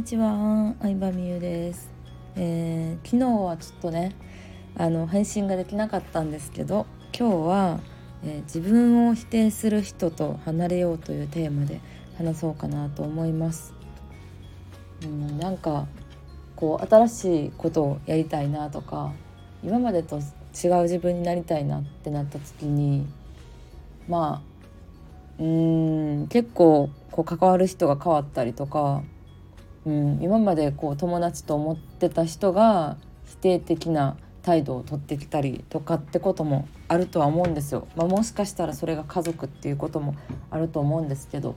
にちは、相葉美優です、えー、昨日はちょっとねあの配信ができなかったんですけど今日は、えー、自分を否定する人と離れようというテーマで話そうかなと思います。うんなんかこう新しいことをやりたいなとか今までと違う自分になりたいなってなった時にまあうん結構こう関わる人が変わったりとか、うん、今までこう友達と思ってた人が否定的な態度を取ってきたりとかってこともあるとは思うんですよ。まあ、もしかしたらそれが家族っていうこともあると思うんですけど。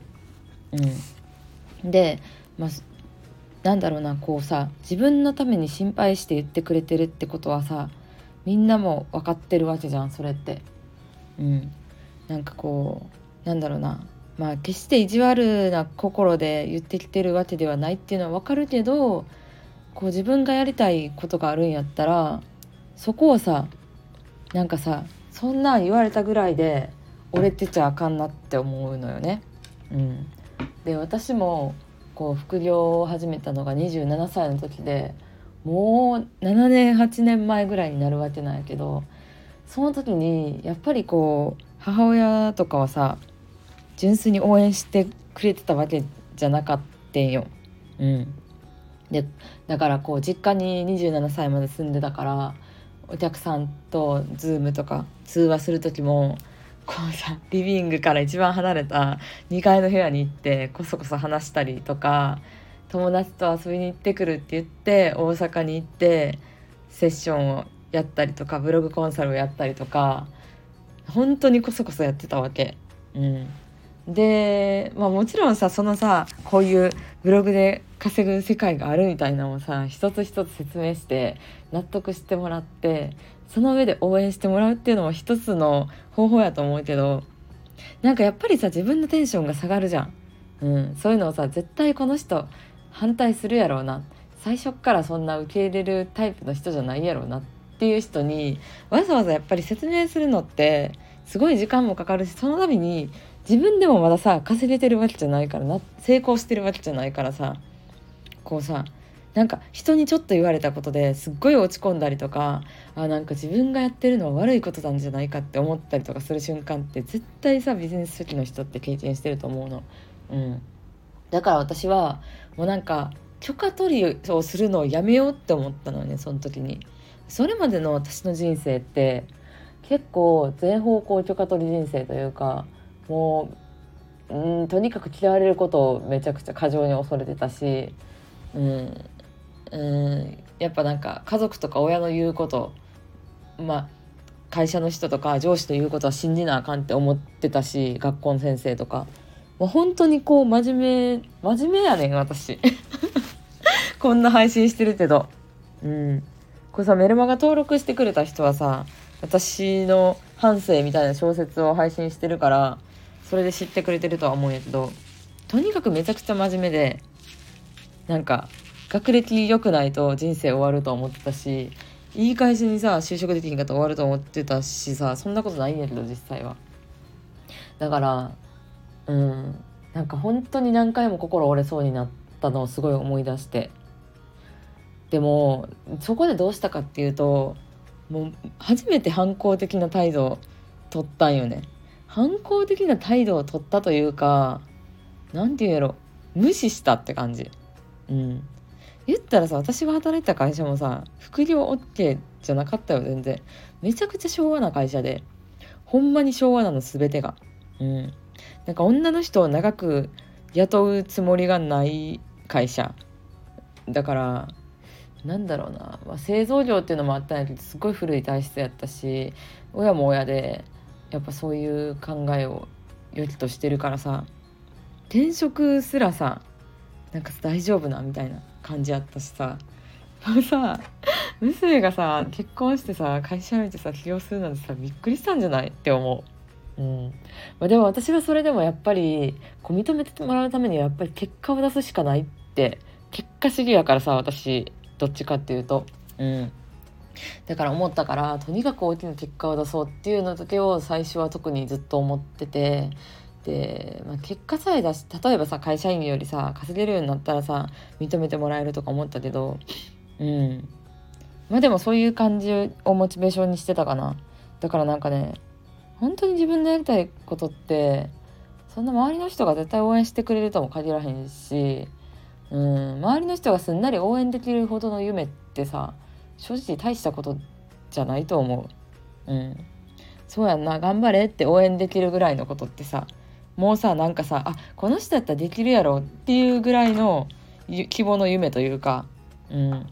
うん、で、まあ、なんだろうなこうさ自分のために心配して言ってくれてるってことはさみんなも分かってるわけじゃんそれって。うん、なんかこうなんだろうなまあ決して意地悪な心で言ってきてるわけではないっていうのは分かるけどこう自分がやりたいことがあるんやったらそこをさなんかさそんな言われたぐらいで折れてちゃあかんなって思うのよね。うん、で私もこう副業を始めたのが27歳の時でもう7年8年前ぐらいになるわけなんやけどその時にやっぱりこう母親とかはさ純粋に応援してくれてたわけじゃなかったんよ。うん、でだからこう実家に27歳まで住んでたからお客さんと Zoom とか通話する時もこうさリビングから一番離れた2階の部屋に行ってこそこそ話したりとか友達と遊びに行ってくるって言って大阪に行ってセッションをやったりとかブログコンサルをやったりとか本当にこそこそやってたわけ。うんで、まあ、もちろんさそのさこういうブログで稼ぐ世界があるみたいなのをさ一つ一つ説明して納得してもらってその上で応援してもらうっていうのも一つの方法やと思うけどなんかやっぱりさ自分のテンションが下がるじゃん、うん、そういうのをさ絶対この人反対するやろうな。最初っからそんな受け入れるタイプの人じゃないやろうな。っていう人にわざわざやっぱり説明するのってすごい時間もかかるしその度に自分でもまださ稼げてるわけじゃないからな成功してるわけじゃないからさこうさなんか人にちょっと言われたことですっごい落ち込んだりとかあなんか自分がやってるのは悪いことなんじゃないかって思ったりとかする瞬間って絶対さビジネス初期の人って経験してると思うの。うん、だから私はもうなんか許可取りをするのをやめようって思ったのねその時に。それまでの私の人生って結構全方向許可取り人生というかもううんとにかく嫌われることをめちゃくちゃ過剰に恐れてたし、うん、うんやっぱなんか家族とか親の言うことまあ会社の人とか上司と言うことは信じなあかんって思ってたし学校の先生とか。もう本当にこう真面目真面目やねん私。こんな配信してるけど。うん。これさメルマガ登録してくれた人はさ私の半生みたいな小説を配信してるからそれで知ってくれてるとは思うんやけどとにかくめちゃくちゃ真面目でなんか学歴良くないと人生終わると思ってたしいい会社にさ就職できひんかったら終わると思ってたしさそんなことないんやけど実際は。だからうんなんか本当に何回も心折れそうになったのをすごい思い出して。でもそこでどうしたかっていうともう初めて反抗的な態度を取ったんよね。反抗的な態度を取ったというか何て言うやろ無視したって感じ。うん。言ったらさ私が働いてた会社もさ副業 OK じゃなかったよ全然。めちゃくちゃ昭和な会社でほんまに昭和なの全てが。うん。なんか女の人を長く雇うつもりがない会社。だからなんだろうな、まあ、製造業っていうのもあったんやけどすごい古い体質やったし親も親でやっぱそういう考えを良きとしてるからさ転職すらさなんか大丈夫なみたいな感じやったしささ娘がさ結婚してさ会社辞めてさ起業するなんてさびっくりしたんじゃないって思う。うんまあ、でも私はそれでもやっぱりこう認めてもらうためにはやっぱり結果を出すしかないって結果主義やからさ私どっちかっていうと。うんだから思ったからとにかく大きな結果を出そうっていうのだけを最初は特にずっと思っててで、まあ、結果さえ出し例えばさ会社員よりさ稼げるようになったらさ認めてもらえるとか思ったけどうん。まあでもそういう感じをモチベーションにしてたかな。だからなんかね本当に自分のやりたいことってそんな周りの人が絶対応援してくれるとも限らへんし、うん、周りの人がすんなり応援できるほどの夢ってさ正直大したことじゃないと思う。うん、そうやんな。頑張れって応援できるぐらいのことってさもうさなんかさあこの人だったらできるやろっていうぐらいの希望の夢というか、うん、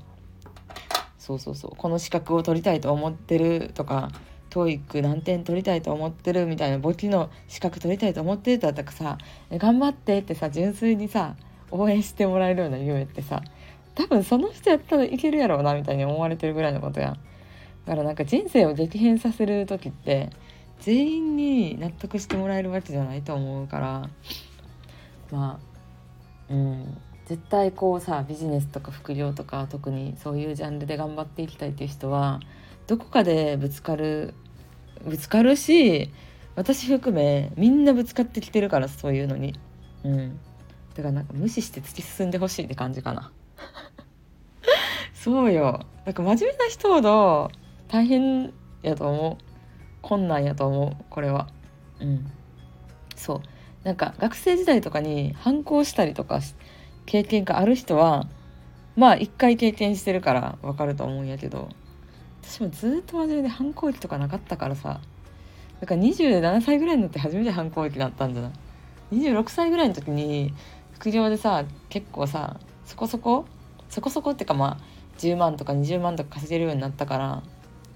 そうそうそう。この資格を取りたいと思ってるとか TOEIC 何点取りたいと思ってるみたいな簿記の資格取りたいと思ってるだったらさ頑張ってってさ純粋にさ応援してもらえるような夢ってさ多分その人やったらいけるやろうなみたいに思われてるぐらいのことや。ん。だからなんか人生を激変させる時って全員に納得してもらえるわけじゃないと思うから。まあうん。絶対こうさビジネスとか副業とか特にそういうジャンルで頑張っていきたいっていう人はどこかでぶつかるぶつかるし私含めみんなぶつかってきてるからそういうのに。うん。だからなんか無視して突き進んでほしいって感じかな。そうよ。なんか真面目な人ほど大変やと思う。困難やと思うこれは。うん。そう。なんか学生時代とかに反抗したりとか経験がある人はまあ一回経験してるからわかると思うんやけど私もずっと真面目で反抗期とかなかったからさ。だから27歳ぐらいになって初めて反抗期だったんじゃない？26歳ぐらいの時に副業でさ結構さそこそこ？そこそこってかまあ10万とか20万とか稼げるようになったから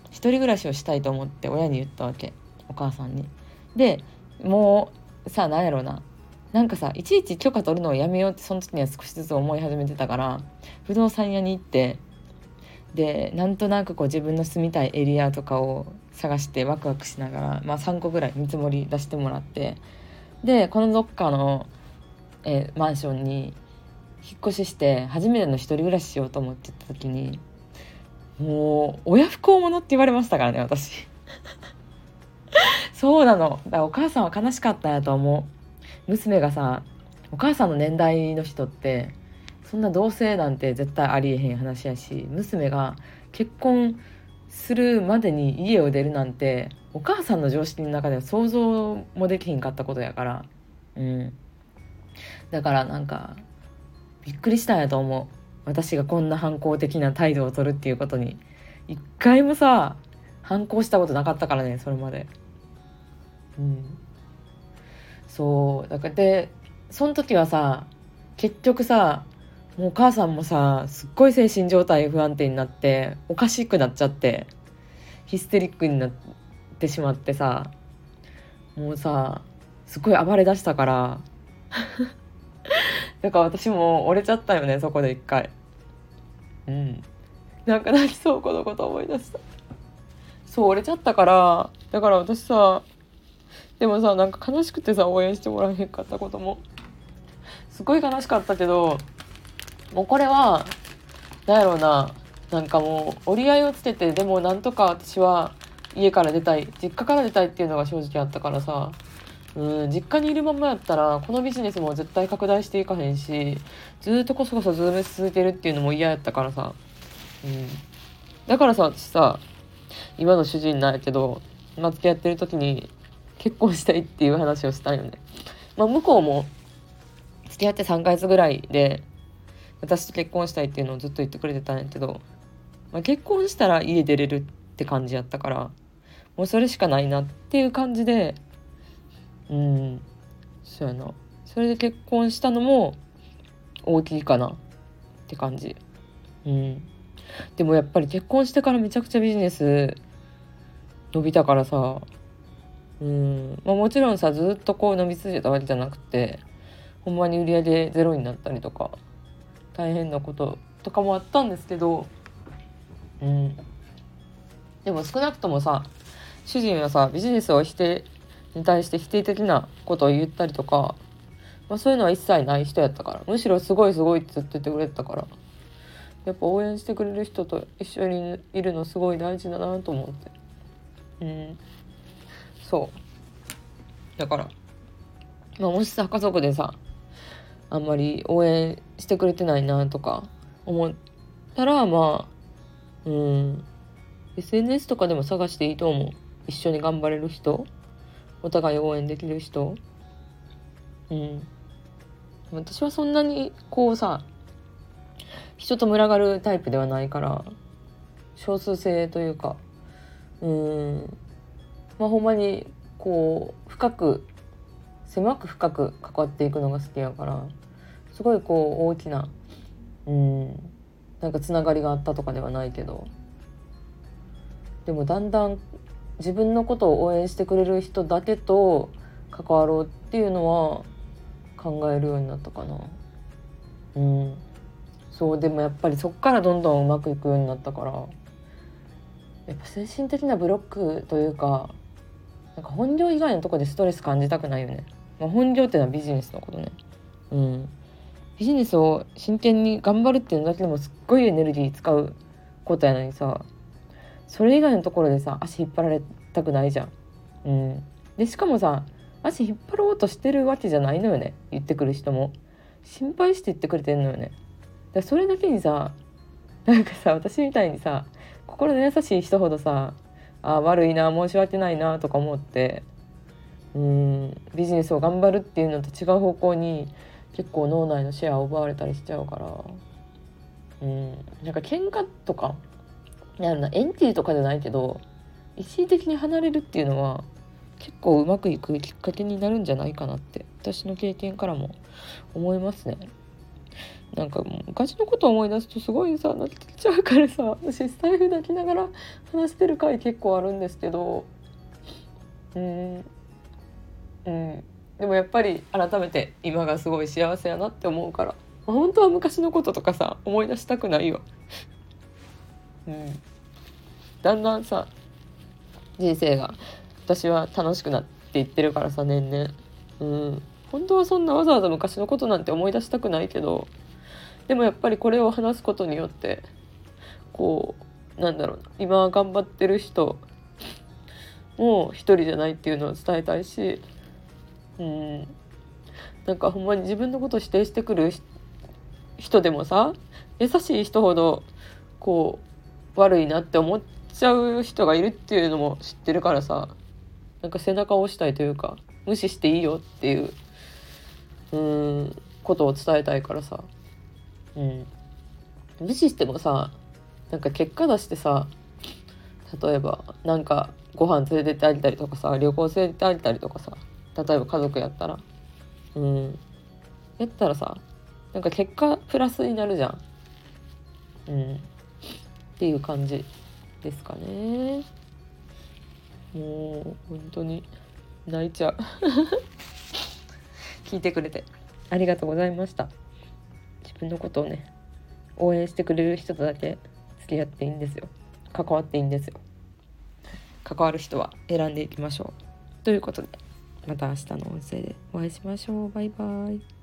一人暮らしをしたいと思って親に言ったわけ。お母さんに。でもうさ何やろうな。なんかさいちいち許可取るのをやめようってその時には少しずつ思い始めてたから不動産屋に行ってでなんとなくこう自分の住みたいエリアとかを探してワクワクしながら、まあ、3個ぐらい見積もり出してもらってでこのどっかの、えー、マンションに引っ越しして初めての一人暮らししようと思ってた時にもう親不孝者って言われましたからね私。そうなの。だからお母さんは悲しかったんやと思う。娘がさお母さんの年代の人ってそんな同性なんて絶対ありえへん話やし娘が結婚するまでに家を出るなんてお母さんの常識の中では想像もできひんかったことやから。うん。だからなんかびっくりしたんやと思う。私がこんな反抗的な態度を取るっていうことに。一回もさ反抗したことなかったからねそれまで。うん。そう。だからでその時はさ結局さもうお母さんもさすっごい精神状態不安定になっておかしくなっちゃってヒステリックになってしまってさもうさすっごい暴れだしたからだか私も折れちゃったよねそこで一回。うん。なんか泣きそうこのこと思い出した。そう折れちゃったからだから私さでもさなんか悲しくてさ応援してもらえへんかったことも。すごい悲しかったけどもうこれは何やろうななんかもう折り合いをつけてでもなんとか私は家から出たい実家から出たいっていうのが正直あったからさ。うん実家にいるままやったらこのビジネスも絶対拡大していかへんしずっとこそこそズーム続いてるっていうのも嫌やったからさ、うん、だからさ私さ今の主人なんやけど、まあ、付き合ってる時に結婚したいっていう話をしたんよね。まあ、向こうも付き合って3ヶ月ぐらいで私と結婚したいっていうのをずっと言ってくれてたんやけど、まあ、結婚したら家出れるって感じやったからもうそれしかないなっていう感じでうん。そうやな。それで結婚したのも大きいかなって感じ。うん。でもやっぱり結婚してからめちゃくちゃビジネス伸びたからさ。うん。まあもちろんさずっとこう伸び続けたわけじゃなくてほんまに売り上げゼロになったりとか大変なこととかもあったんですけどうん。でも少なくともさ主人はさビジネスを否定に対して否定的なことを言ったりとか、まあ、そういうのは一切ない人やったからむしろすごいすごいって言っててくれたからやっぱ応援してくれる人と一緒にいるのすごい大事だなと思って。うん。そう。だからまあ、もしさ家族でさあんまり応援してくれてないなとか思ったらまあうん。SNS とかでも探していいと思う。一緒に頑張れる人。お互い応援できる人？うん。私はそんなにこうさ人と群がるタイプではないから少数制というかうん。まあほんまにこう深く狭く深く関わっていくのが好きやからすごいこう大きなうん。なんかつながりがあったとかではないけど。でもだんだん自分のことを応援してくれる人だけと関わろうっていうのは考えるようになったかな。うん。そうでもやっぱりそっからどんどんうまくいくようになったからやっぱ精神的なブロックというかなんか本業以外のとこでストレス感じたくないよね、まあ、本業っていうのはビジネスのことね。うん。ビジネスを真剣に頑張るっていうのだけでもすっごいエネルギー使うことやのにさそれ以外のところでさ足引っ張られたくないじゃん。うん、でしかもさ足引っ張ろうとしてるわけじゃないのよね。言ってくる人も。心配して言ってくれてんのよね。だそれだけにさなんかさ私みたいにさ心の優しい人ほどさあ悪いな申し訳ないなとか思ってうんビジネスを頑張るっていうのと違う方向に結構脳内のシェアを奪われたりしちゃうから。うん。なんか喧嘩とかなるなエンティーとかじゃないけど一時的に離れるっていうのは結構うまくいくきっかけになるんじゃないかなって私の経験からも思いますね。なんかもう昔のこと思い出すとすごいさ泣けちゃうからさ私スタイフ泣きながら話してる回結構あるんですけどうんうんでもやっぱり改めて今がすごい幸せやなって思うから本当は昔のこととかさ思い出したくないようん、だんだんさ人生が私は楽しくなっていってるからさ年々。うん。本当はそんなわざわざ昔のことなんて思い出したくないけどでもやっぱりこれを話すことによってこうなんだろうな今頑張ってる人もう一人じゃないっていうのを伝えたいしうん。なんかほんまに自分のことを否定してくる人でもさ優しい人ほどこう悪いなって思っちゃう人がいるっていうのも知ってるからさなんか背中を押したいというか無視していいよっていううんことを伝えたいからさ。うん。無視してもさなんか結果出してさ例えばなんかご飯連れてってあげたりとかさ旅行連れてってあげたりとかさ例えば家族やったら。うん。やったらさなんか結果プラスになるじゃん。うん。っていう感じですかね。もう本当に泣いちゃう。聞いてくれて。ありがとうございました。自分のことをね応援してくれる人とだけ付き合っていいんですよ。関わっていいんですよ。関わる人は選んでいきましょう。ということでまた明日の音声でお会いしましょう。バイバイ。